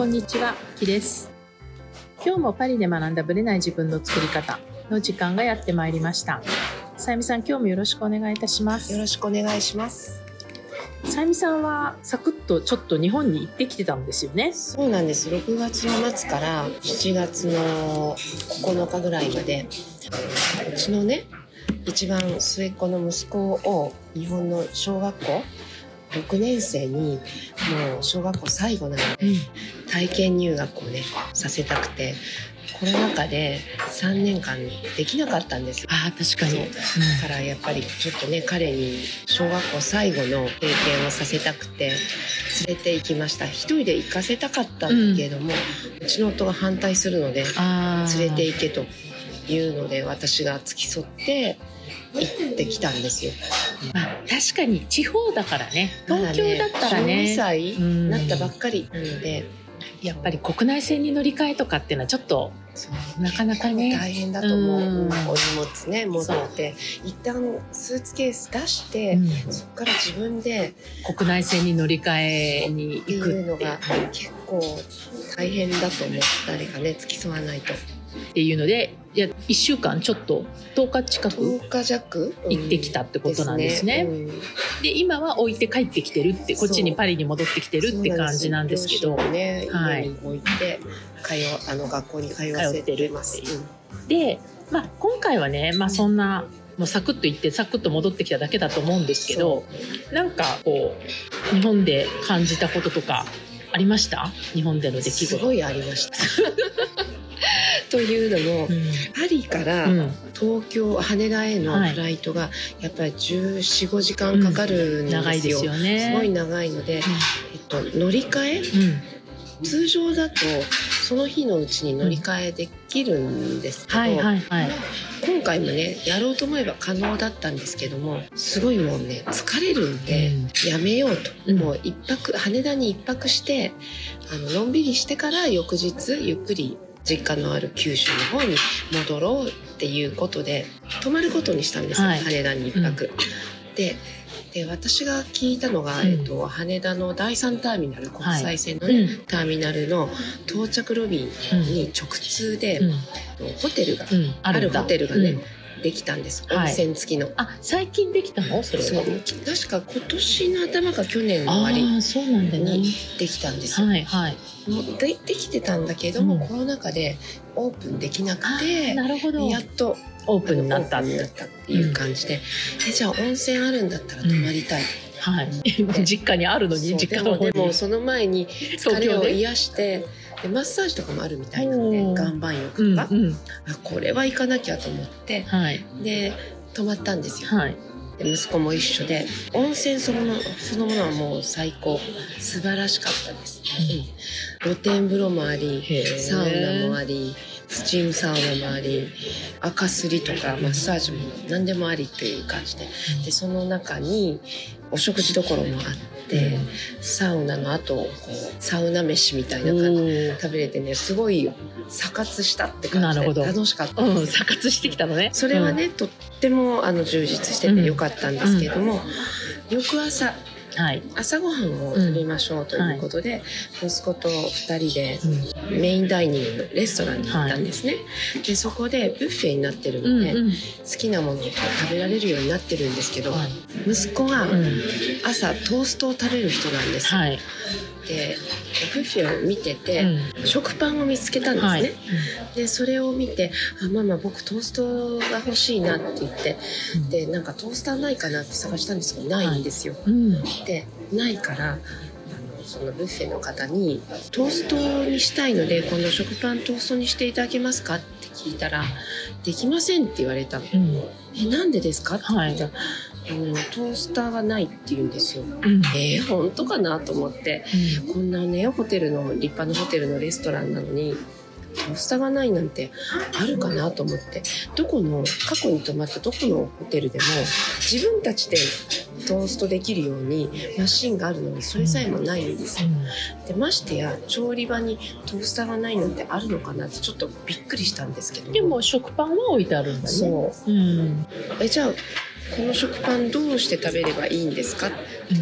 こんにちは、きです。今日もパリで学んだブレない自分の作り方の時間がやってまいりました。さゆみさん、今日もよろしくお願いいたしますよ。ろしくお願いします。さゆみさんはサクッとちょっと日本に行ってきてたんですよね。そうなんです。6月の末から7月の9日ぐらいまで、うちのね、一番末っ子の息子を日本の小学校6年生にもう小学校最後なので体験入学をねさせたくてコロナ禍で3年間できなかったんですよ。ああ、確かに。だからやっぱりちょっとね彼に小学校最後の経験をさせたくて連れて行きました。一人で行かせたかったんだけれども、うちの夫が反対するので。連れて行けというので私が付き添って行ってきたんですよ。まあ、確かに地方だからね。東京だったらまね。12歳うんなったばっかりなので、やっぱり国内線に乗り換えとかっていうのはちょっとなかなかね。大変だと思う、うんお荷物ね持って一旦スーツケース出して、うんそこから自分で国内線に乗り換えにって行くいうのが結構大変だと思う誰かね付き添わないとっていうので、いや1週間ちょっと10日近く10日弱？行ってきたってことなんですね。うん。で今は置いて帰ってきてるってこっちにパリに戻ってきてるって感じなんですけど。ね、はい。置いて通あの学校に通わせてます。で、まあ、今回はね、まあ、そんなもうサクッと行ってサクッと戻ってきただけだと思うんですけどなんかこう日本で感じたこととかありました？日本での出来事。すごいありました というのも、うん。パリからうん。東京羽田へのはい。フライトがやっぱり1415時間かかるんですよ、長いですよね。すごい長いので、えっと、乗り換え？うん、通常だとその日のうちに乗り換えできるんですけど、はいはいはい。今回もねやろうと思えば可能だったんですけどもすごいもうね疲れるんで、やめようと、うん。もう一泊羽田に一泊してあののんびりしてから翌日ゆっくり実家のある九州の方に戻ろうっていうことで泊まることにしたんですよ、はい。羽田に一泊。でで私が聞いたのが、うん。えっと、羽田の第3ターミナル国際線のね、うん。ターミナルの到着ロビーに直通で、うん。ホテルが、うん、あるホテルがねうんできたんです。はい。温泉付きの。あ最近できたの？それは。そう。確か今年の頭か去年の終わりにできたんです。よ。はいはい。でできてたんだけども、うん。コロナ禍でオープンできなくあてーなるほど。やっとオープンになった。っていう感じで、えじゃあ温泉あるんだったら泊まりたい、はい。実家にあるのに実家のでもでもその前に疲れを癒してでマッサージとかもあるみたいなので岩盤浴とか、うんうん。あこれは行かなきゃと思って。はい。で泊まったんですよ。はい。で息子も一緒で温泉そのものそのものはもう最高。素晴らしかったです、露天風呂もありサウナもありスチームサウナもあり赤すりとかマッサージも何でもありという感じで。でその中にお食事どころもあってサウナの後こうサウナ飯みたいな感じでお食べれてねすごい錯覚したって感じで楽しかった。うん錯覚してきたのね。それはね、とってもあの充実しててよかったんですけれども、翌朝うんはい。朝ごはんを食べましょうということで、息子と2人でうんメインダイニングのレストランに行ったんですね、でそこでブッフェになってるので、うんうん。好きなものを食べられるようになってるんですけど、はい。息子がうん朝トーストを食べる人なんです。よ、はいでブッフェを見てて、うん。食パンを見つけたんですね、はい。でそれを見て「あママ僕トーストが欲しいな」って言ってでなんかトースターないかなって探したんですけどないんですよ。うん。でないからそのブッフェの方に「トーストにしたいので今度食パントーストにしていただけますか?」って聞いたら「できません」って言われたの。うん。えなんでですかってはい聞いたら、あのトースターがないって言うんですよ。うん。えー、本当かなと思って。こんなねホテルの立派なホテルのレストランなのにトースターがないなんてあるかなと思って。どこの過去に泊まったどこのホテルでも自分たちでトーストできるようにマシンがあるのにそれさえもないんですよ。でましてや調理場にトースターがないなんてあるのかなってちょっとびっくりしたんですけどでも食パンは置いてあるんだね。そう。うん。えじゃあこの食パンどうして食べればいいんですか？って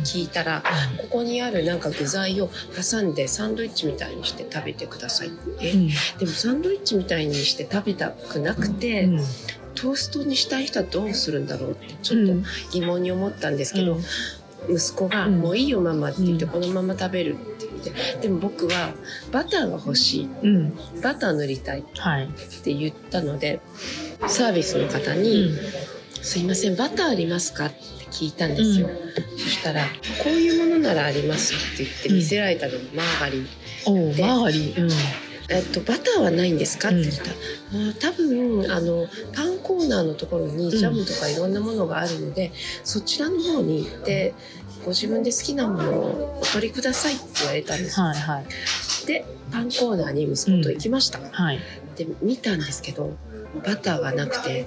聞いたら、ここにあるなんか具材を挟んでサンドイッチみたいにして食べてくださいって、うん。でもサンドイッチみたいにして食べたくなくて、うん。トーストにしたい人はどうするんだろうってちょっと疑問に思ったんですけど、息子が「うん。もういいよママ」って言って、うん。このまま食べるって言って。でも僕はバターが欲しい。うん。バター塗りたいっはい、て言ったのでサービスの方うにん「すいませんバターありますか?」って聞いたんですよ、そしたら「こういうものならあります」って言って見せられたのがマーガリン。おうでマーガリン、うん。えっと、バターはないんですか?」って言った。ら、あー多分あのパンコーナーのところにジャムとかいろんなものがあるので、そちらの方に行ってご自分で好きなものをお取りくださいって言われたんです、はいはい。でパンコーナーに息子と行きました、はい。で見たんですけどバターがなくて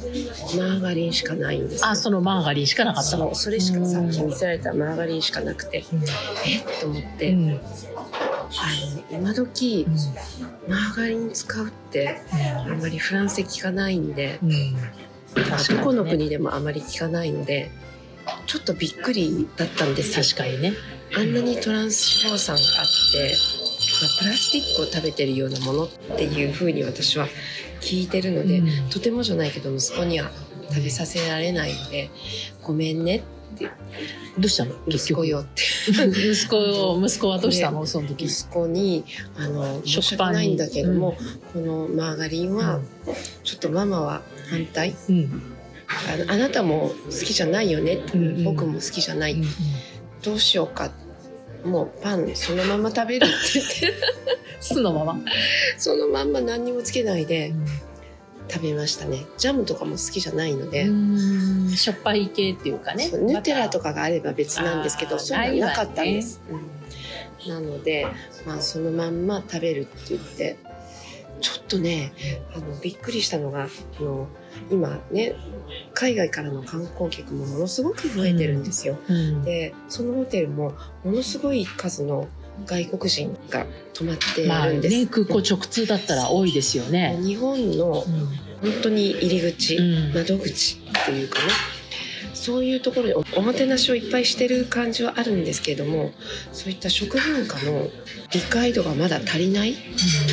マーガリンしかないんですあそのマーガリンしかなかった。そうそれしかさっき見せられたマーガリンしかなくて。うんえ？っと思って、うん。うんあの今時マーガリン使うってあんまりフランスで聞かないんでどこの国でもあまり聞かないのでちょっとびっくりだったんですよ。確かにね。あんなにトランス脂肪酸があって、まあプラスチックを食べてるようなものっていうふうに私は聞いてるので、うん。とてもじゃないけど息子には食べさせられないのでごめんねってどうしたの？息子よって。息子息子はどうしたの？その時。息子にあの申し訳ないんだけども、このマーガリンはちょっとママは反対。うん。あのあなたも好きじゃないよね、うんうん。僕も好きじゃない、うんうん。どうしようかもうパンそのまま食べるって言って。酢のまま。そのまんま何にもつけないで食べましたね。ジャムとかも好きじゃないので、うん。しょっぱい系っていうかね。ヌテラとかかがあれば別なんですけどそういうのはなかったんです、うん。なので、まあ、そのまんま食べるって言ってちょっとねあのびっくりしたのがあの今ね海外からの観光客もものすごく増えてるんですよ、うん。でそのホテルもものすごい数の外国人が泊まっていまあるんです、ね空港直通だったら多いですよね。日本の本当に入り口、うん。窓口っていうかねそういうところでおおもてなしをいっぱいしてる感じはあるんですけれどもそういった食文化の理解度がまだ足りない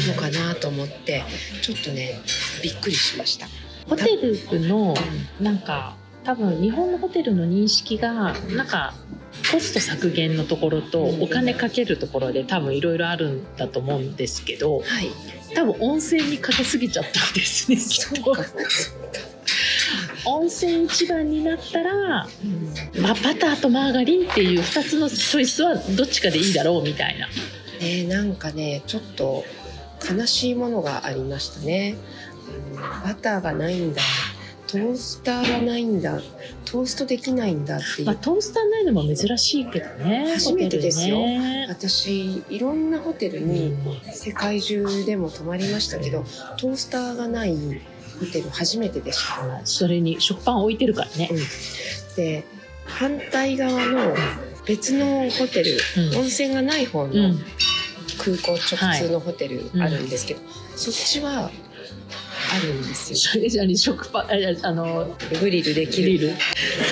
のかなと思ってちょっとねびっくりしました。ホテルのなんか多分日本のホテルの認識がなんかコスト削減のところとうん。お金かけるところで多分いろいろあるんだと思うんですけどはい、多分温泉にかけすぎちゃったんですねきっと。温泉一番になったら、うん。まあ、バターとマーガリンっていう2つのチョイスはどっちかでいいだろうみたいな。ねなんかねちょっと悲しいものがありましたね。うんバターがないんだ。トースターがないんだ。トーストできないんだっていう。まあ、トースターないのも珍しいけどね初めてですよ。ね。私いろんなホテルに世界中でも泊まりましたけどトースターがないホテル初めてでした。それに食パン置いてるからね、で反対側の別のホテル、うん。温泉がない方うのん。空港直通のホテルうんあるんですけど、そっちはあるんですよ。それじゃに食パンああのグリルできる。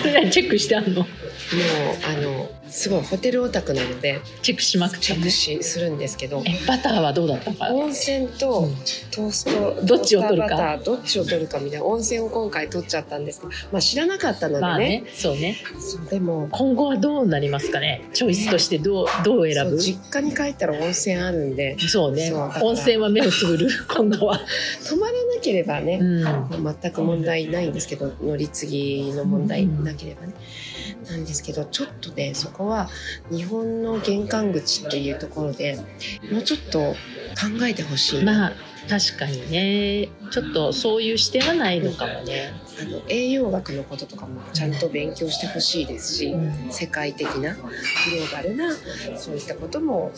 それはチェックしてあんの？もうあのすごいホテルオタクなのでチェックしまくっチェックしするんですけどえバターはどうだったか？温泉とうん。トースト、どっちを取るか。どっちを取るかみたいな温泉を今回取っちゃったんですけど、まあ、知らなかったのでね,、まあねそうね。そうでも今後はどうなりますかね？チョイスとしてどうどう選ぶ？実家に帰ったら温泉あるんで。そうね。温泉は目をつぶる 今度は、泊まらなければね、うん、まあ全く問題ないんですけど乗り継ぎの問題なければね、なんですけどちょっとねそこは日本の玄関口っていうところでもうちょっと考えてほしい。な、まあ確かにね。ちょっとそういう視点はないのかもね、あの栄養学のこととかもちゃんと勉強してほしいですし、うん。世界的なグローバルなそういったことも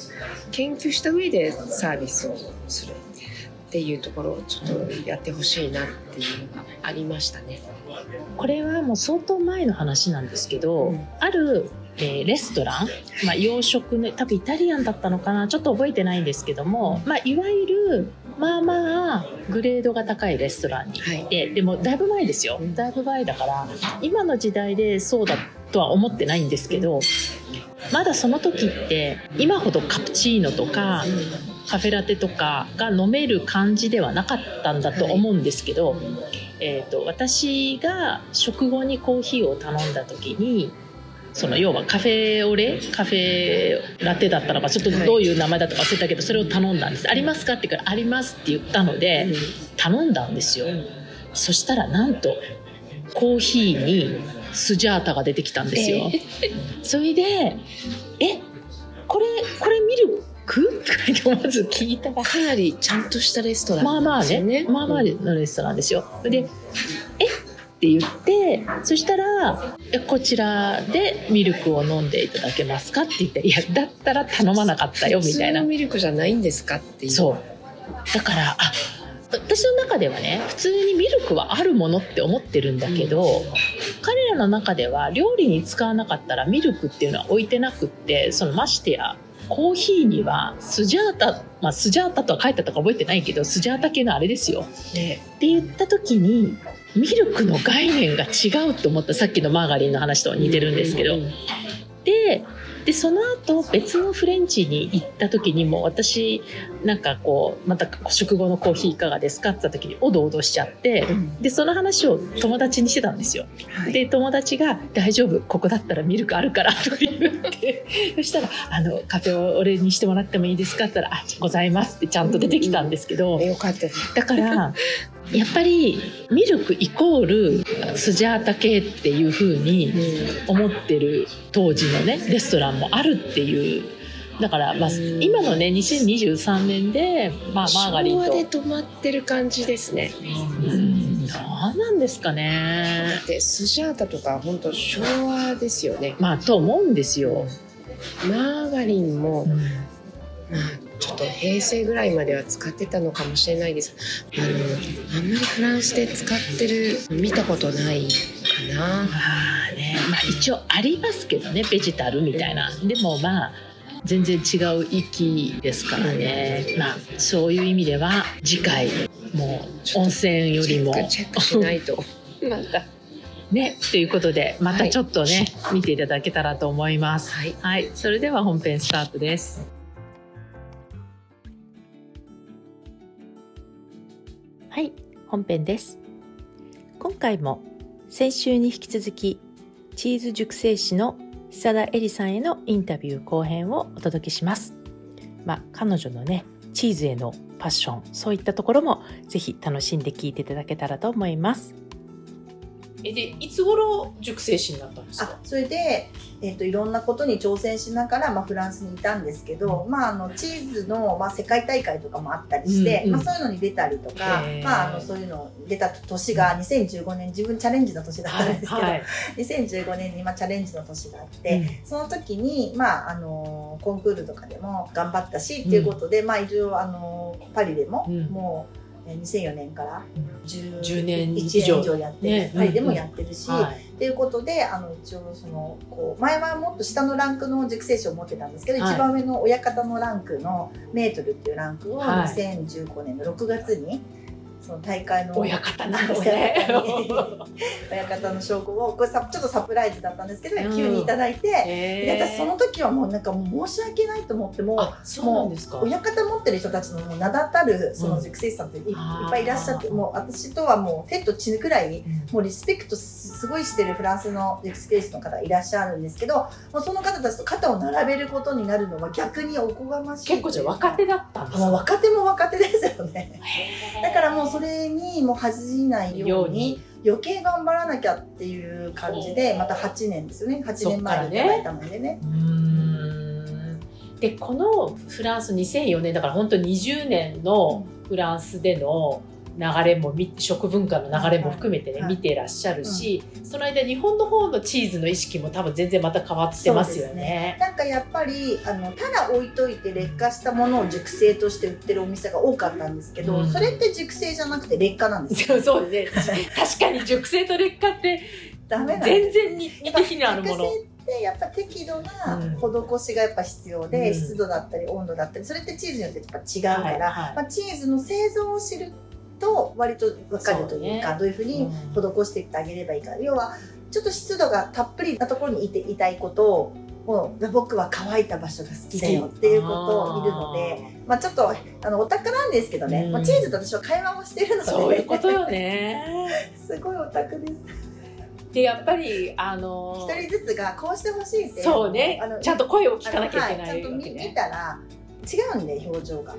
研究した上でサービスをするっていうところをちょっとやってほしいなっていうのがありましたね。これはもう相当前の話なんですけど、うん。ある、えーレストラン、まあ、洋食ね多分イタリアンだったのかなちょっと覚えてないんですけども、まあ、いわゆるまあまあグレードが高いレストランに行って、でもだいぶ前ですよ。うん。だいぶ前だから今の時代でそうだとは思ってないんですけどまだその時って今ほどカプチーノとかカフェラテとかが飲める感じではなかったんだと思うんですけど、えー、と私が食後にコーヒーを頼んだ時にその要はカフェオレカフェラテだったのかちょっとどういう名前だったか忘れたけどそれを頼んだんです「ありますか?」って言うから「あります」って言ったので頼んだんですよ。そしたらなんとコーヒーにスジャータが出てきたんですよ、それで「えこれこれミルク? 」とかまず聞いたらかなりちゃんとしたレストランまあまあね、まあまあのレストランですよ。で、え？って言って、そしたら、えこちらでミルクを飲んでいただけますか？って言って、いや、だったら頼まなかったよ、みたいな普通の。ミルクじゃないんですかっていうそう。だから、あ、私の中ではね、普通にミルクはあるものって思ってるんだけど、彼らの中では料理に使わなかったらミルクっていうのは置いてなくって、そのましてや、コーヒーにはスジャータ、まあスジャータとは書いてあったか覚えてないけど、スジャータ系のあれですよ。ね。って言った時にミルクの概念が違うと思った。さっきのマーガリンの話とは似てるんですけど、うんうんででその後別のフレンチに行った時にも私なんかこうまた食後のコーヒーいかがですかって言った時におどおどしちゃってうんでその話を友達にしてたんですよ。はいで友達が「大丈夫？ここだったらミルクあるから」とか言って そしたらあの「カフェを俺にしてもらってもいいですか?」って言ったら「あございます」ってちゃんと出てきたんですけど。よかっただからやっぱりミルクイコールスジャータ系っていう風に思ってる当時のねレストランもあるっていうだから、まあ、うん今のね2023年で、まあ、マーガリンと。昭和で止まってる感じですね。うん。何なんですかね。でスジャータとか本当昭和ですよね。まあと思うんですよ、マーガリンも、うん。まあちょっと平成ぐらいまでは使ってたのかもしれないです。あのあんまりフランスで使ってる見たことないかな。まあね、まあ一応ありますけどね、ベジタルみたいな。でもまあ、全然違う域ですからね。まあ、そういう意味では、次回、もう温泉よりもチェックしないと またね、ということで、またちょっとね、見ていただけたらと思います。はいはい、それでは本編スタートです。はい、本編です。今回も先週に引き続きチーズ熟成師の久田絵里さんへのインタビュー後編をお届けします。まあ、彼女のね、チーズへのパッション、そういったところもぜひ楽しんで聞いていただけたらと思います。え、で、いつ頃熟成師になったんですあそれで、えっといろんなことに挑戦しながら、まあ、フランスにいたんですけど、まあ、あのチーズの、まあ、世界大会とかもあったりして、うんうん。まあ、そういうのに出たりとかまあ、あのそういうの出た年が2015年自分チャレンジの年だったんですけど、はい、2015年にまあチャレンジの年があって、その時に、まあ、あのコンクールとかでも頑張ったしっていうことで、まあ、一応あのパリでも、うん。もうえー2004年から10 10年以1上やってる、ね。パリでもやってるし、はい。っていうことであの一応そのこう前はもっと下のランクの熟成士を持ってたんですけど、はい。一番上の親方のランクのメートルっていうランクをはい。2015年の6月にその大会の親方なんですね。親方の証拠をこれさちょっとサプライズだったんですけど、うん。急にいただいて、私その時はもうなんかもう申し訳ないと思ってもうあ、そうなんですか。親方持ってる人たちのもう名だたるその熟成士さんってい,、っぱいいらっしゃってもう私とはもう手と血くらいうん。もうリスペクトすごいしてるフランスの熟成士の方がいらっしゃるんですけどもうその方たちと肩を並べることになるのは逆におこがましい結構じゃあ若手だったんですか？若手も若手ですよね。だからもうそれにもう恥じないように余計頑張らなきゃっていう感じでまた8年ですよね。8年前にいただいたのでね。でこのフランス2004年だから本当20年のフランスでの流れも見食文化の流れも含めてね、はい。見てらっしゃるし、その間日本の方のチーズの意識も多分全然また変わってますよそうですね。なんかやっぱりあのただ置いといて劣化したものを熟成として売ってるお店が多かったんですけど、うん。それって熟成じゃなくて劣化なんですよそうですね 確かに熟成と劣化ってダメ全然に似て非なるもの。熟成っってやっぱ適度な施しがやっぱ必要で、うん。湿度だったり温度だったりそれってチーズによってやっぱ違うから、はいはい。まあ、チーズの製造を知ると割と分かるというかね。どういうふうに施していってあげればいいか。要はちょっと湿度がたっぷりなところにいていたいことをもう僕は乾いた場所が好きだよっていうことをいるので。まあ、ちょっとあのオタクなんですけどね、うん。まあ、チーズと私は会話もしてるので。そういうことよね。すごいオタクです。でやっぱりあの一人ずつがこうしてほしいってそうね。あのちゃんと声を聞かなきゃいけないはちゃんと見見。たら違うんで表情が、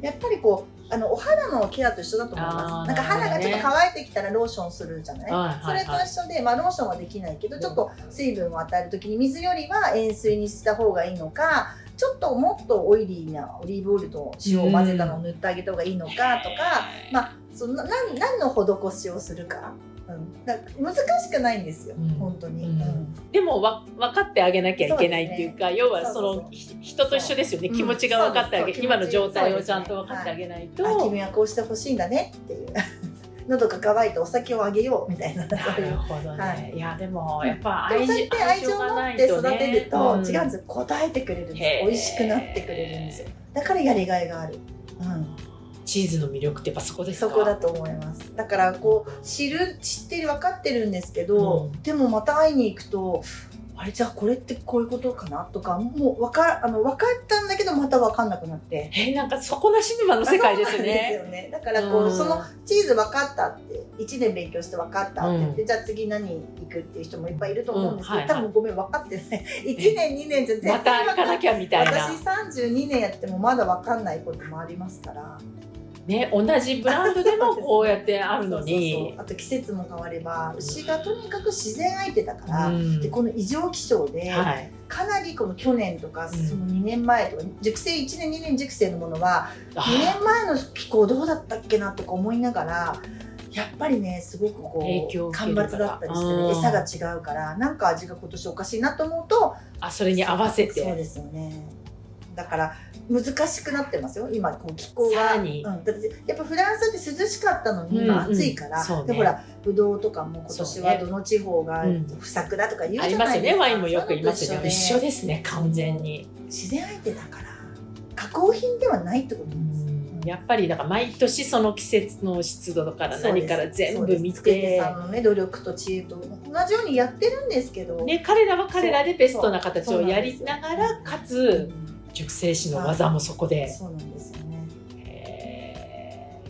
やっぱりこうあのお肌のケアと一緒だと思います。なんか肌がちょっと乾いてきたらローションするじゃない、それと一緒で、まあ、ローションはできないけどちょっと水分を与える時に水よりは塩水にした方がいいのかちょっともっとオイリーなオリーブオイルと塩を混ぜたのを塗ってあげた方がいいのかとか、まあその何何の施しをするか,、うん、だから難しくないんですよ、うん。本当に。でもわ分かってあげなきゃいけないっていうか要はそのひ人と一緒ですよね。気持ちが分かってあげ今の状態をちゃんと分かってあげないと。あ君はこうしてほしいんだねっていう。喉が渇いてお酒をあげようみたいなないうるほどね、、はい。やでもやっぱ愛情って愛情を持って育てると、うん違うんですよ。答えてくれるんです美味しくなってくれるんですよ。だからやりがいがある、うん、チーズの魅力ってやっぱそこですか？そこだと思います。だからこう知る知ってる分かってるんですけど、うん。でもまた会いに行くとあれじゃあこれってこういうことかな？とかもう分かあの分かったんだけどまた分かんなくなって。えなんか底なし沼の世界ですそうなんですね。よね。だからこう、うん。そのチーズ分かったって1年勉強して分かったって言って、うじゃあ次何行くっていう人もいっぱいいると思うんですけど、うんはいはい。多分ごめん分かってない。1年2年じゃ絶対分かんない。なきゃみたいな。私32年やってもまだ分かんないこともありますからね同じブランドでもこうやってあるのに。あと季節も変われば牛がとにかく自然相手だから、うん。でこの異常気象で、はい。かなりこの去年とかん。その2年前とか熟成1年2年熟成のものはあ2年前の気候どうだったっけなとか思いながらやっぱりねすごくこう干ばつだったりして餌が違うからなんか味が今年おかしいなと思うとあそれに合わせて。そうですよねだから難しくなってますよ。今こう気候が、うん、やっぱフランスって涼しかったのに今うんうん。暑いから、そうね。でほらブドウとかも今年はどの地方がうん。不作だとか言うじゃないですか、ますよね。ワインもよく言いますよね。一緒でですね。完全に。自然相手だから加工品ではないってことです、やっぱりだから毎年その季節の湿度から何から全部見てさ。んのね努力と知恵と同じようにやってるんですけど、ね、彼らは彼らでベストな形をやりながらかうつん熟成師の技もそこで、そうなんですよね。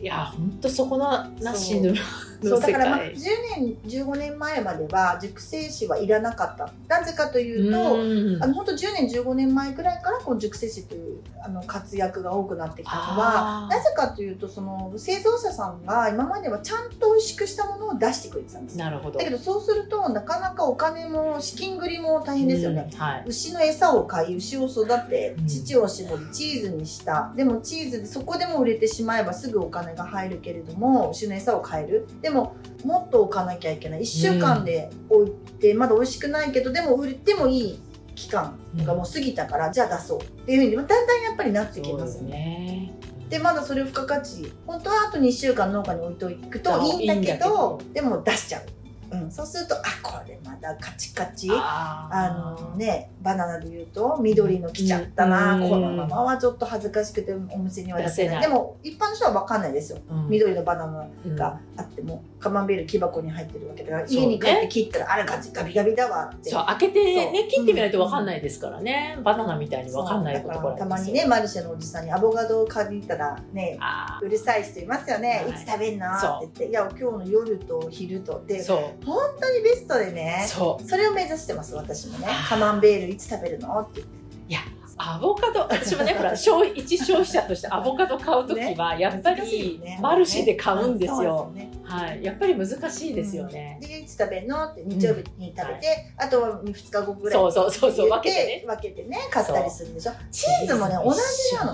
いや本当そこのなしのの世 そうだから、まあ、界10年15年前までは熟成士はいらなかった。なぜかというと、うん。あの本当10年15年前くらいからこの熟成士というあの活躍が多くなってきたのはなぜかというとその製造者さんが今まではちゃんと美味しくしたものを出してくれてたんですよ。なるほど。だけどそうするとなかなかお金も資金繰りも大変ですよね、うんはい。牛の餌を買い牛を育てうん。乳を絞りチーズにした。でもチーズでそこでも売れてしまえばすぐお金が入るけれども牛の餌を買える。でももっと置かなきゃいけない。1週間で置いて、まだ美味しくないけどでも売ってもいい期間がもう過ぎたから、じゃあ出そうっていうふうにだんだんやっぱりなってきますよね。ね。でまだそれを付加価値本当はあと2週間農家に置いておくといいんだけど。でも出しちゃう、うん、そうするとあこれまだカチカチ。あのね、バナナで言うと緑の来ちゃったな、うん。このままはちょっと恥ずかしくてお店には出せない。出せない。でも一般の人は分かんないですよ、うん。緑のバナナうんがあってもカマンベール木箱に入ってるわけだから、ね家に帰って切ったらあれガチガビガビだわって。そう開けてね切ってみないと分かんないですからね、バナナみたいに分かんないことからたまにねマルシェのおじさんにアボカドを借りたらねあうるさい人いますよね、はい。い、つ食べんの？そう。って言っていや今日の夜と昼とでーそ本当にベストでねうそう。それを目指してます私もね。カマンベールいつ食べるの？って。言っていやアボカド私もねほら消費 一消費者としてアボカド買う時はやっぱりマルシェで買うんですよ。はい、やっぱり難しいですよね。でいつ食べるの？って日曜日に食べて、あとは2日後ぐらいそうそうそうそう。分けてね。分けてね買ったりするんでしょ？チーズもね同じなの、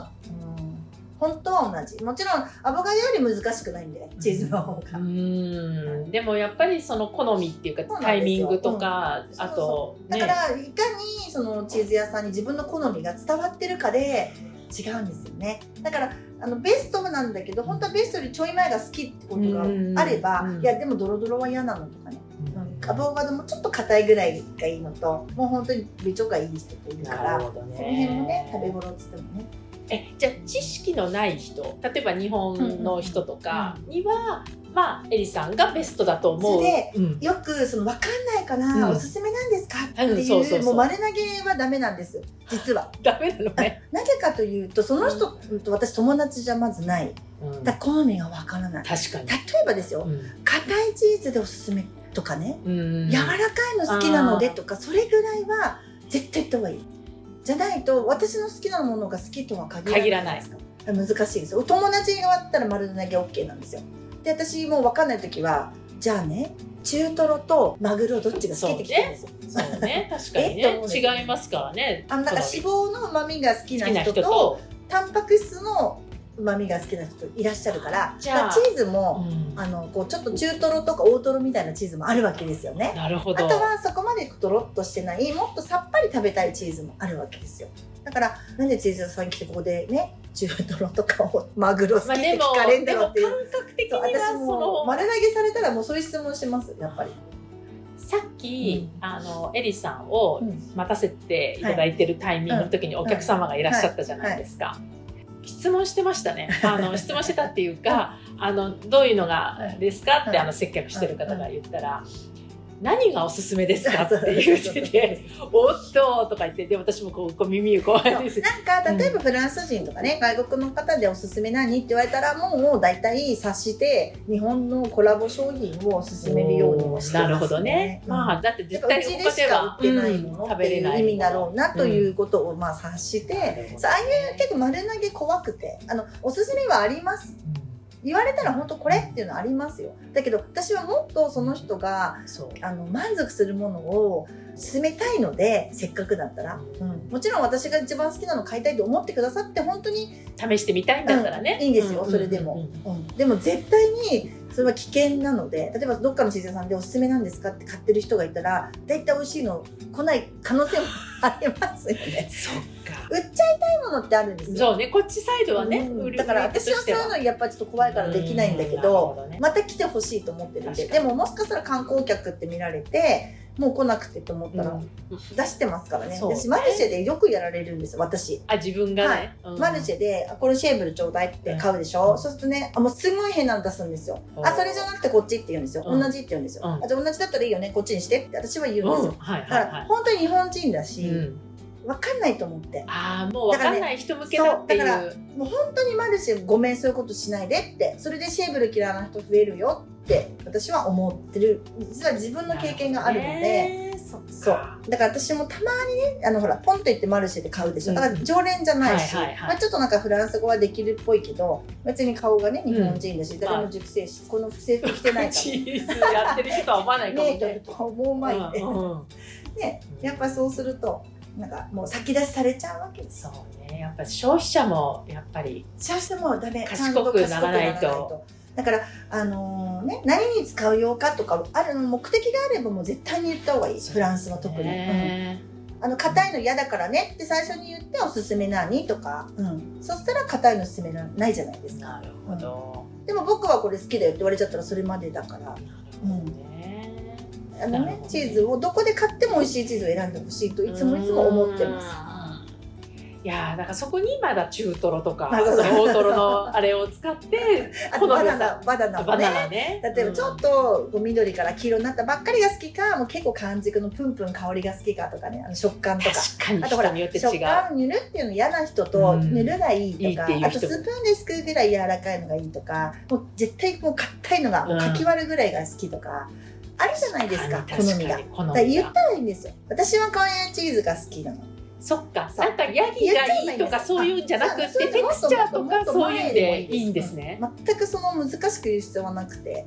うん、本当は同じ。もちろんアボカドより難しくないんでチーズの方うが、ーんでもやっぱりその好みっていうかタイミングとか、うん。あとね。だからいかにそのチーズ屋さんに自分の好みが伝わってるかで違うんですよね。だからあのベストなんだけど本当はベストよりちょい前が好きってことがあれば、うん。いやでもドロドロは嫌なのとかね、うん。アボカドもちょっと硬いぐらいがいいのともう本当に部長がいい人といるからなるほどね。その辺もね食べ頃っつってもねえじゃあ知識のない人例えば日本の人とかには、まあエリさんがベストだと思う。でうん。よくその分かんないから、うん。おすすめなんですかっていう,、もう丸投げはダメなんです実は。ダメなのね。なぜかというとその人と私友達じゃまずない。うん。だ好みが分からない。確かに。例えばですようん。硬いチーズでおすすめとかね、うん。柔らかいの好きなのでとかそれぐらいは絶対言った方がいいじゃないと私の好きなものが好きとは限らないですか。難しいですよ。お友達が終わったら丸投げ OK なんですよ。で私もう分かんない時はじゃあね中トロとマグロどっちが好きって聞くんですよ。そうね。確かにね。違いますからね。あのなんか脂肪の旨味が好きな人と、タンパク質の旨味が好きな人いらっしゃるからじゃあ。チーズも、うん。あのこうちょっと中トロとか大トロみたいなチーズもあるわけですよね。なるほど。あとはそこまでとろっとしてないもっとさっぱり食べたいチーズもあるわけですよ。だからなんでチーズ屋さんに来てここでね中トロとかをマグロ好きって聞かれんだろうっていう、感覚的に私もの丸投げされたらもうそういう質問しますやっぱり、さっき、うん。あのエリさんをうん待たせていただいてるタイミングの時にお客様がいらっしゃったじゃないですか。質問してましたね。あの質問してたっていうか、あのどういうのがですかってはいあの接客してる方が言ったら。何がおすすめですかって言ってて「おっと!」とか言ってで私もこうこう耳をこうやってです。なんか例えばフランス人とかね、外国の方でおすすめ何って言われたらもう大体察して日本のコラボ商品を勧めるようにもしてます、ね、なるほどね。うん。まあだって絶対ちでしか売ってないもの。っていう意味だろうなということをまあ察して、そうああいう結構丸投げ怖くてあのおすすめはあります言われたら本当これっていうのありますよ。だけど私はもっとその人があの満足するものを進めたいのでせっかくだったら、うん、もちろん私が一番好きなの買いたいと思ってくださって本当に試してみたいんだったらね、うん。いいんですようそれでも。うんうん、でも絶対にそれは危険なので例えばどっかのチーズ屋さんでおすすめなんですかって買ってる人がいたら大体美味しいの来ない可能性もありますよね。そっか。売っちゃいたいものってあるんですよ。そうねこっちサイドはね、うん。だから私はそういうのやっぱりちょっと怖いからできないんだけうどねまた来てほしいと思ってるんで。でももしかしたら観光客って見られてもう来なくてと思ったらうん。出してますからね,、そうね。私マルシェでよくやられるんです私。あ自分がね、うん。マルシェであ「これシェーブルちょうだい」って買うでしょ、うん。そうするとねあもうすごい変なの出すんですよ。うんあそれじゃなくてこっちって言うんですよ、うん。同じって言うんですよ、うんあじゃあ同じだったらいいよね。こっちにしてって私は言うんですよ、うん。はいだからはい。はい本当に日本人だし、うん。分かんないと思って。ああもう分かんない人向けだっていう。だからねもう本当にマルシェごめんそういうことしないでって。それでシェーブル嫌いな人増えるよって私は思ってる。実は自分の経験があるので、ねそう。だから私もたまにねあのほらポンと行ってマルシェで買うでしょ。だから常連じゃないし、まあ、ちょっとなんかフランス語はできるっぽいけど別に顔がね日本人だし、ん誰も熟成しこの制服着てないかチーズやってる人は思わないかもらね。ねえもうい ねやっぱそうするとなんかもう先出しされちゃうわけです。よそうね。やっぱ消費者もやっぱりそうしてもダメ。賢くならないとだからあのーね何に使うようかとかある目的があればもう絶対に言った方がいい。フランスは特に、ねうん。あの硬いの嫌だからねって最初に言っておすすめ何とか、うん、そしたら硬いの勧めらないじゃないですか。なるほど、でも僕はこれ好きだよって言われちゃったらそれまでだから。チーズをどこで買っても美味しいチーズを選んでほしいといつもいつも思ってますいやーだからそこにまだ中トロとか大トロのあれを使って あとバナナバナナもバナねナね。例えばちょっとこう緑から黄色になったばっかりが好きかもう結構完熟のプンプン香りが好きかとかねあの食感とか。あとほら食う。感ぬるっていうの嫌な人とうん。ぬるがいいとか、いいっていう人も。あとスプーンですくうぐらい柔らかいのがいいとかもう絶対もう硬いのがかき割るぐらいが好きとか、あるじゃないですか好みが。だ言っがたらいいんですよ。私はこういうチーズが好きなのそっか。なんかヤギがいいとかそういうんじゃなくてテクスチャーとかそういうんでいいんですね。全くその難しく言う必要はなくて。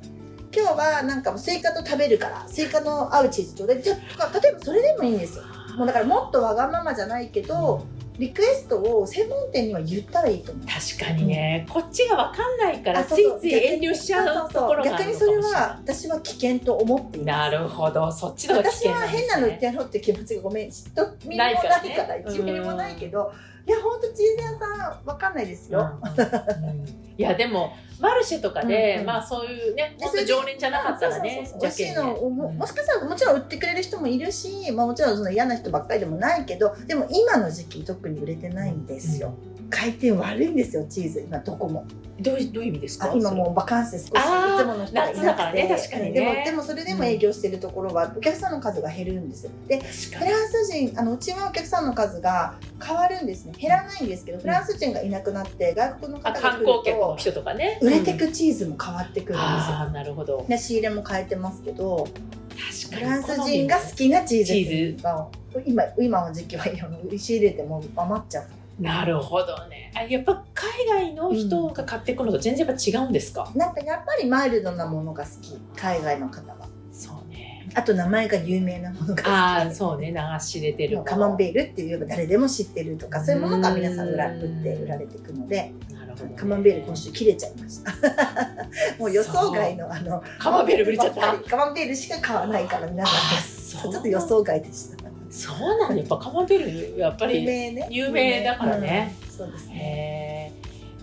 今日はなんかもうスイカと食べるからスイカの合うチーズちょうだい。じゃとか例えばそれでもいいんですよ。もうだからもっとわがままじゃないけどリクエストを専門店には言ったらいいと思う。確かにね、こっちが分かんないからあついつい遠慮しちゃうところが逆にそれは私は危険と思っています。なるほど。そっちの方が危私は変なの言ってやろうって気持ちがごめん。嫉妬みもないからないからね1ミリもないけど。いや本当チーズ屋さんわかんないですよ、うん。うん。いやでもマルシェとかで、うんうん。まあそういうねで本当常連じゃなかったらねそうそうそう美味しいのをもうん。もしかしたらもちろん売ってくれる人もいるし、まあ、もちろんその嫌な人ばっかりでもないけどでも今の時期特に売れてないんですよ、回転悪いんですよチーズ。今どこも。どういうどういう意味ですか？あ今もうバカンスで少し。いつもの人がいなくて。夏だからね確かにね。でもでもそれでも営業してるところはお客さんの数が減るんですよ。でフランス人あのうちはお客さんの数が変わるんですね。減らないんですけどフランス人がいなくなって外国のあ方が観来る光客のと人とかね。売れてくチーズも変わってくるんですよ、なるほど。で仕入れも変えてますけど確フランス人が好きなチーズチーズが今今の時期は仕入れても余っちゃうなるほどね。あやっぱ海外の人が買っていくのと全然やっぱ違うんですか、なんかやっぱりマイルドなものが好き海外の方は。そうね。あと名前が有名なものが好き。ああそうね。流し入れてるカマンベールって言えば誰でも知ってるとかそういうものが皆さん売ら売って売られていくので。ね。カマンベール今週切れちゃいました。もう予想外のあのカマンベール売れちゃった？カマンベールしか買わないから皆さん。あちそう。ょっと予想外でしたそうなんだ。やっぱカマンベールやっぱ有り名ね。有名だからね、うんそうですね。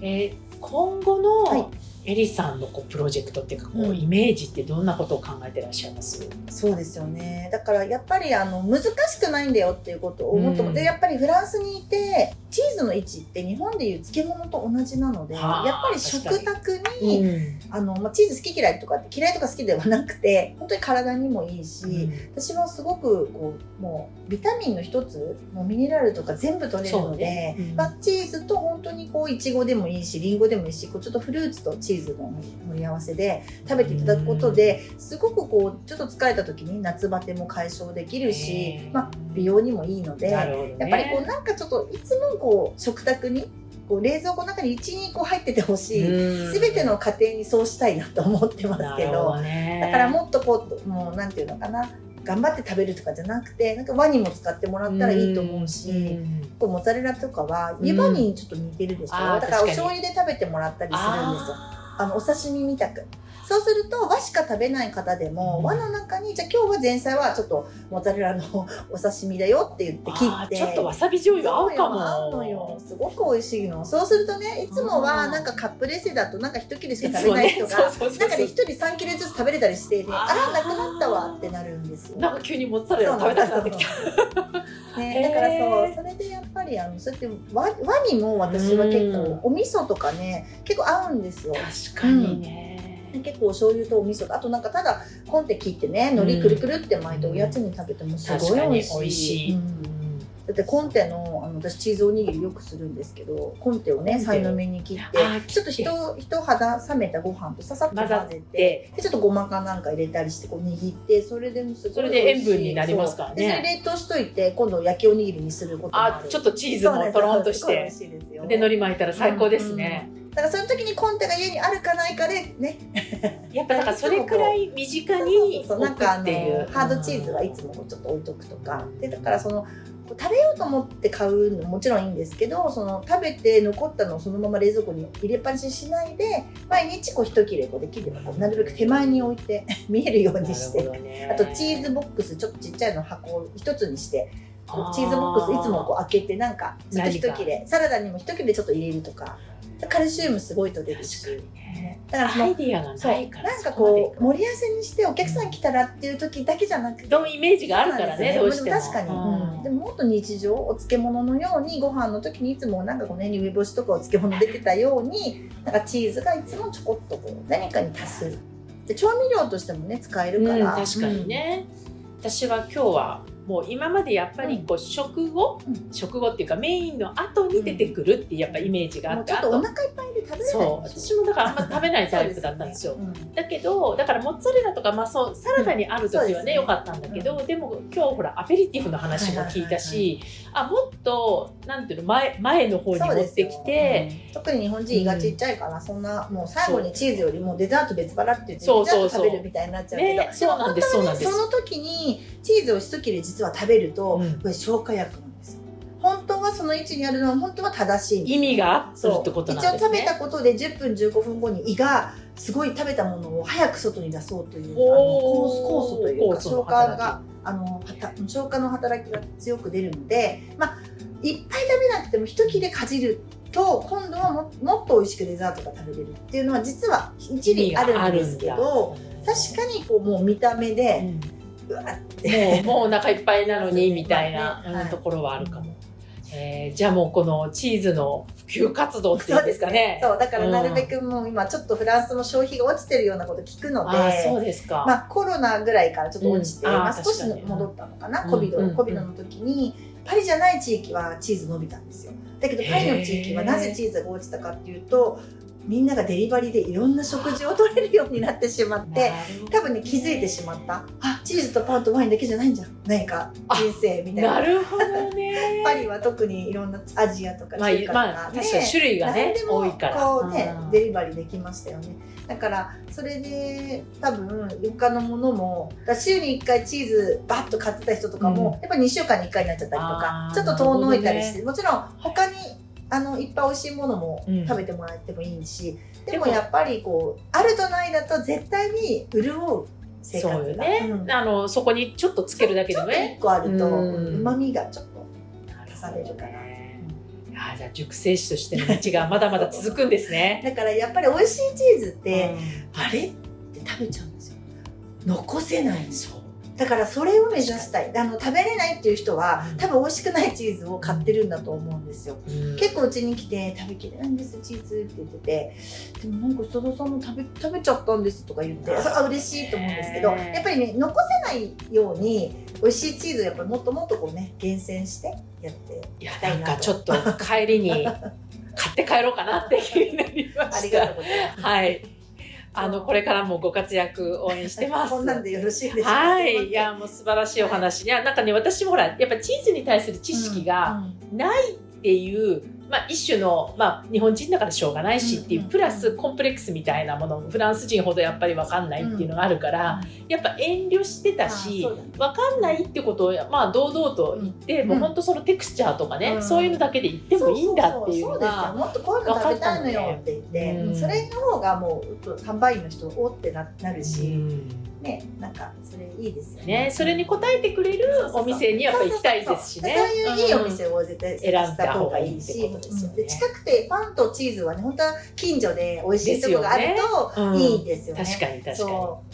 えー今後はい。のエリさんのこうプロジェクトっていうかこう、うん。イメージってどんなことを考えてらっしゃいます？そうですよね。だからやっぱりあの難しくないんだよっていうことを思っても、うん。でやっぱりフランスにいてチーズの位置って日本でいう漬物と同じなのでやっはあぱり食卓に、うん。あのまあ、チーズ好き嫌いとかって嫌いとか好きではなくて本当に体にもいいし、私はすごくこうもうビタミンの一つもうミネラルとか全部取れるので、ね。うん。まあ、チーズと本当にこういちごでもいいしりんごでもいいしこうちょっとフルーツとチーズの盛り合わせで食べていただくことですごくこうちょっと疲れた時に夏バテも解消できるしまあ、美容にもいいので。ね。やっぱりこうなんかちょっといつもこう食卓にこう冷蔵庫の中に12個入っててほしい、うん。すべての家庭にそうしたいなと思ってますけどだからもっとこうもうなんていうのかな頑張って食べるとかじゃなくてなんかワニも使ってもらったらいいと思うし、んこうモッツァレラとかは湯葉にちょっと似てるでしょ、だからお醤油で食べてもらったりするんですよあのお刺身みたく。そうすると和しか食べない方でも、うん。和の中にじゃあ今日は前菜はちょっとモッツァレラの お刺身だよって言って切ってちょっとわさび醤油合うかも。合うのよすごく美味しいの。そうするとねいつもはなんかカップレセだとなんか一切れしか食べない人が、なんかね一人3切れずつ食べれたりして、ね、あらなくなったわってなるんですよ。なんか急にモッツァレラ食べたくなってきた。ね、だからそうそれでやっぱりあのそうやって和和にも私は結構お味噌とかね結構合うんですよ。確かにね、結構お醤油とお味噌。とあとなんかただコンテ切ってね海苔くるくるって巻いておやつに食べてもすごい美味しい,、しい。うん。だってコンテのあの私チーズおにぎりよくするんですけどコンテをねさいの目に切ってちょっとひと一肌冷めたご飯とささっと混ぜてででちょっとごまかなんか入れたりしてこう握ってそれでもすごいそれで塩分になりますからそう。でそれね冷凍しといて今度焼きおにぎりにすることもある。あちょっとチーズもとろんとして。です。すごい美味しいで海苔巻いたら最高ですね、だからそういう時にコンテが家にあるかないかでね。やっぱだからそれくらい身近そうにそうそう。なんかあのハードチーズはいつもちょっと置いとくとか。でだからその食べようと思って買うのもちろんいいんですけどその食べて残ったのをそのまま冷蔵庫に入れっぱなしにしないで毎日こう一切れこうできればなるべく手前に置いて 見えるようにして、ね。あとチーズボックスちょっとちっちゃいの箱を一つにしてチーズボックスいつもこう開けてなんかちょっと一切れ。サラダにも一切れちょっと入れるとかカルシウムすごいと出るし。だからそのアイディアがないからなんかこう盛り合わせにしてお客さん来たらっていう時だけじゃなくて。どのイメージがあるからねそうなんですどうしても。で確かに、うん。うんでももっと日常お漬物のようにご飯の時にいつもなんかこの辺に梅干しとかお漬物出てたようになんかチーズがいつもちょこっとこう何かに足す。で調味料としてもね使えるから、うん、確かにね、私は今日はもう今までやっぱりこう食後、うん。食後っていうかメインの後に出てくるっていうやっぱイメージがあって、もうちょっとお腹いっぱいで食べれないそう。私もだからあんま食べないタイプだったんですよ。だけどだからモッツァレラとか、まあ、そうサラダにある時はね,、うんかったんだけど、でも今日ほらアペリティフの話も聞いたし、あもっとなんていうの前前の方に持ってきて、うん特に日本人胃がちっちゃいから、そんなもう最後にチーズよりもデザート別腹って言ってそうそうそう。デザート食べるみたいになっちゃうけど、ねそうなんですそうなんです。その時にチーズを一切れ実は食べると、うん。これ消化薬なんですよ。本当はその位置にあるのは本当は正しい意味がってことなん一応ですね。食べたことで10分15分後に胃がすごい食べたものを早く外に出そうというあの酵素酵素というか消化があの消化の働きが強く出るので、まあ、いっぱい食べなくても一切れかじると今度はももっと美味しくデザートが食べれるっていうのは実は一理あるんですけど確かにこうもう見た目で、うわってもうもうお腹いっぱいなのにみたいな、はい。ところはあるかも、えーじゃあもうこのチーズの普及活動っていうんですかね。そうだからなるべくもう今ちょっとフランスの消費が落ちてるようなこと聞くのでああそうですか、まあ、コロナぐらいからちょっと落ちて、うん。まあ、少し戻ったのかな、うん。COVID, うん。COVID の時にパリじゃない地域はチーズ伸びたんですよ。だけどパリの地域はなぜチーズが落ちたかっていうとみんながデリバリーでいろんな食事を取れるようになってしまって多分ね気づいてしまった。あチーズとパンとワインだけじゃないんじゃん。何か人生みたいな。なるほどね。パリは特にいろんなアジアとかまあ、中華とか、ね。まあ、確かに種類がね多いから。こうねうん。デリバリーできましたよね。だからそれで多分他のものも週に1回チーズバッと買ってた人とかも、うん。やっぱり2週間に1回になっちゃったりとかちょっと遠のいたりして、なもちろん他にあのいっぱい美味しいものもうん。食べてもらってもいいし、ででももやっぱりこうあるとないだと絶対に潤う生活がそうよね、うん。あのそこにちょっとつけるだけでもね。1個あるとうん。うまみがちょっと足されるかなねあじゃあ熟成酒としての道がまだまだ続くんですね。だからやっぱり美味しいチーズって、うん。あれ？って食べちゃうんですよ。残せないんですそうだからそれを目指したい。あの食べれないっていう人はうん。多分美味しくないチーズを買ってるんだと思うんですよ。うん。結構うちに来て食べきれないんですチーズって言ってて。でもなんか佐田さんも食べ食べちゃったんですとか言ってああ嬉しいと思うんですけどねやっぱりね残せないように美味しいチーズをやっぱりもっともっとこうね厳選してやっていやなんかちょっと帰りに買って帰ろうかなって気になりました。ありがとうございます。はい。あのこれからもご活躍応援してます。こんなんでよろしいでしょうか？はい、いやもう素晴らしいお話。いやなんかね私もほらやっぱチーズに対する知識がないっていう、まあ、一種の、まあ、日本人だからしょうがないしっていう、プラスコンプレックスみたいなものフランス人ほどやっぱり分かんないっていうのがあるから、やっぱ遠慮してたし分かんないってことを、まあ、堂々と言って、うん。もう本当そのテクスチャーとかね、うん。そういうのだけで言ってもいいんだっていうのが。もっとこういうの食べたいのよって言って、うん。それの方がもう販売員の人おってななるし、うんねなんかそれいいですよね。ね、それに応えてくれるお店にやっぱ行きたいですしね。そういういいお店を絶対選んだ方がいいしで近くてパンとチーズはね本当は近所で美味しいところがあるとうん。いいですよね。確かに確か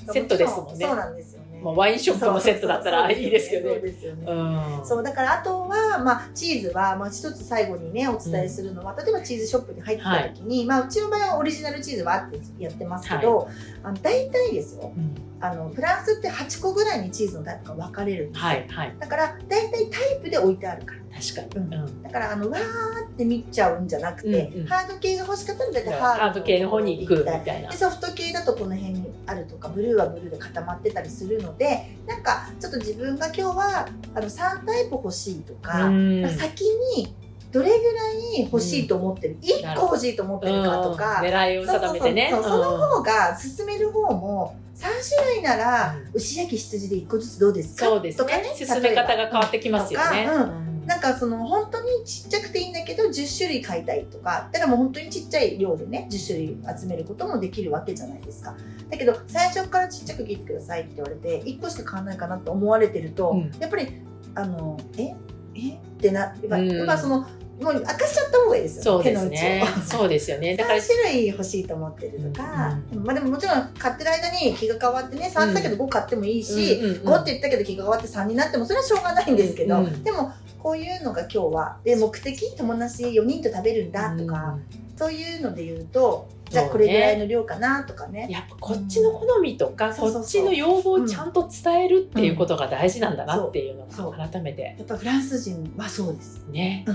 に。セットですもんね。そうなんです。まあ、ワインショップのセットだったらいいですけどね。そうですよね。うん。そうだからあとは、まあ、チーズは、まあ、一つ最後にねお伝えするのは、例えばチーズショップに入ってた時に、まあ、うちの場合はオリジナルチーズはあってやってますけど、あの大体ですよ。うん。あのフランスって8個ぐらいにチーズのタイプが分かれるんですよ、はいはい。だから大体タイプで置いてあるから。確かに。うん。だからあのわーって見ちゃうんじゃなくて、うんうん。ハード系が欲しかったら大体ハハード系の方に行くみたいな。で。ソフト系だとこの辺にあるとかブルーはブルーで固まってたりするのでなんかちょっと自分が今日はあの3タイプ欲しいとか、うん。先にどれぐらい欲しいと思ってる、1個欲しいと思ってるかとか、うん狙いを定めてね。その方が進める方も3種類ならう牛焼き羊で1個ずつどうですか？そうですとかねね。進め方が変わってきますよね。うん。なんかその本当にちっちゃくていいんだけど10種類買いたいとかだからもう本当にちっちゃい量でね10種類集めることもできるわけじゃないですかだけど最初からちっちゃく切ってくださいって言われて1個しか買わないかなと思われてると、うん。やっぱりあのえ？え？ってなやっぱ,、うん。やっぱそのもう明かしちゃった方がいいですよ。そうですね。そうですよね。だから3種類欲しいと思ってるとか、うんまあでももちろん買ってる間に気が変わってね3だけど5買ってもいいし、うんうんうん。5って言ったけど気が変わって3になってもそれはしょうがないんですけど、うんでもこういうのが今日はで目的？友達4人と食べるんだとか、そういうので言うとじゃあこれぐらいの量かなとかね。やっぱこっちの好みとか、こっちの要望をちゃんと伝えるっていうことが大事なんだなっていうのが改めて。やっぱフランス人はそうです。ね。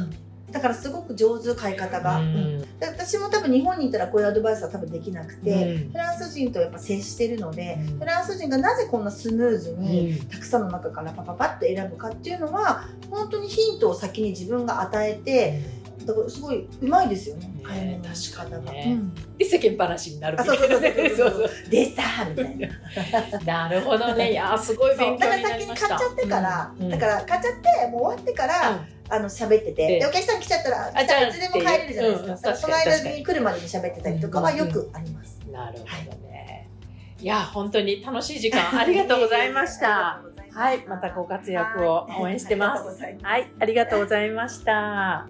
だからすごく上手買い方が、ううん。私も多分日本にいたらこういうアドバイスは多分できなくて、うん。フランス人とやっぱ接してるので、うん。フランス人がなぜこんなスムーズにうん。たくさんの中からパパパッと選ぶかっていうのは本当にヒントを先に自分が与えてだからすごいうまいですよねね確かにね。うん。で世間話になるあそうそうでさみたいな。なるほどね。いやーすごい勉強だから先にになりました。買っちゃってから、うん。だから買っちゃってもう終わってから、うん。あの喋っててででお客さん来ちゃったらいつでも帰れるじゃないですか,、その間に来るまでに喋ってたりとかはよくあります、なるほどね。いや本当に楽しい時間ありがとうございました。はい、またご活躍を応援してます。はい、ありがとうございました。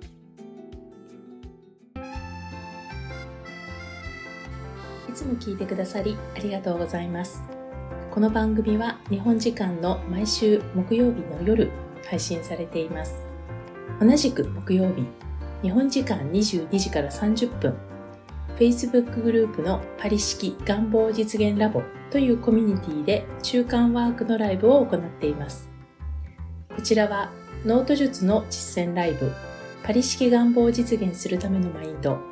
いつも聞いてくださりありがとうございます。この番組は日本時間の毎週木曜日の夜配信されています。同じく木曜日、日本時間22時から30分、Facebook グループのパリ式願望実現ラボというコミュニティで中間ワークのライブを行っています。こちらはノート術の実践ライブ、パリ式願望を実現するためのマインド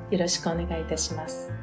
よろしくお願いいたします。